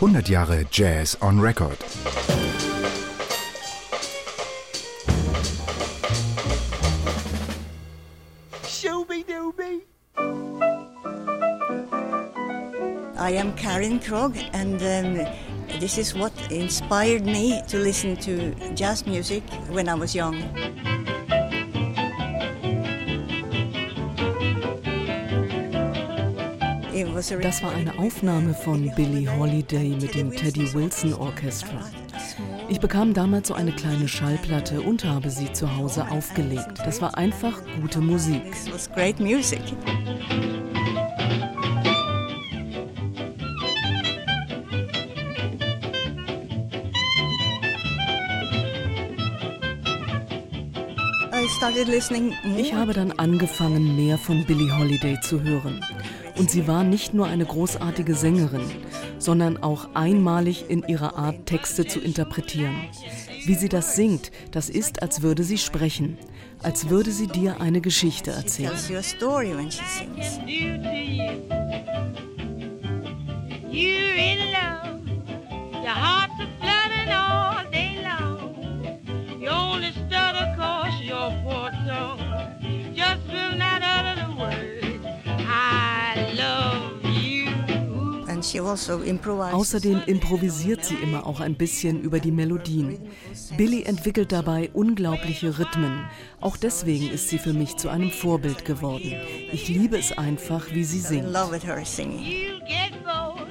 100 Jahre Jazz on Record. I am Karen Krog, and um, this is what inspired me to listen to jazz music when I was young. Das war eine Aufnahme von Billie Holiday mit dem Teddy Wilson Orchestra. Ich bekam damals so eine kleine Schallplatte und habe sie zu Hause aufgelegt. Das war einfach gute Musik. Ich habe dann angefangen, mehr von Billie Holiday zu hören. Und sie war nicht nur eine großartige Sängerin, sondern auch einmalig in ihrer Art, Texte zu interpretieren. Wie sie das singt, das ist, als würde sie sprechen, als würde sie dir eine Geschichte erzählen. your heart's a flooding all day long. You only stutter Außerdem improvisiert sie immer auch ein bisschen über die Melodien. Billy entwickelt dabei unglaubliche Rhythmen. Auch deswegen ist sie für mich zu einem Vorbild geworden. Ich liebe es einfach, wie sie singt. love it, her singing. You get bored,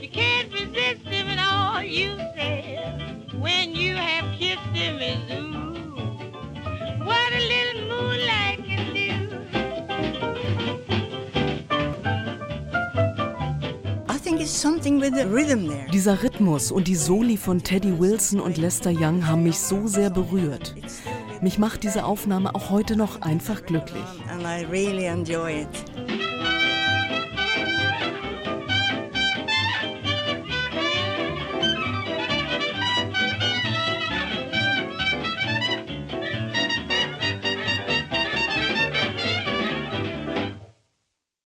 you can't resist him and all you say. When you have kissed him is Dieser Rhythmus und die Soli von Teddy Wilson und Lester Young haben mich so sehr berührt. Mich macht diese Aufnahme auch heute noch einfach glücklich. And I really enjoy it.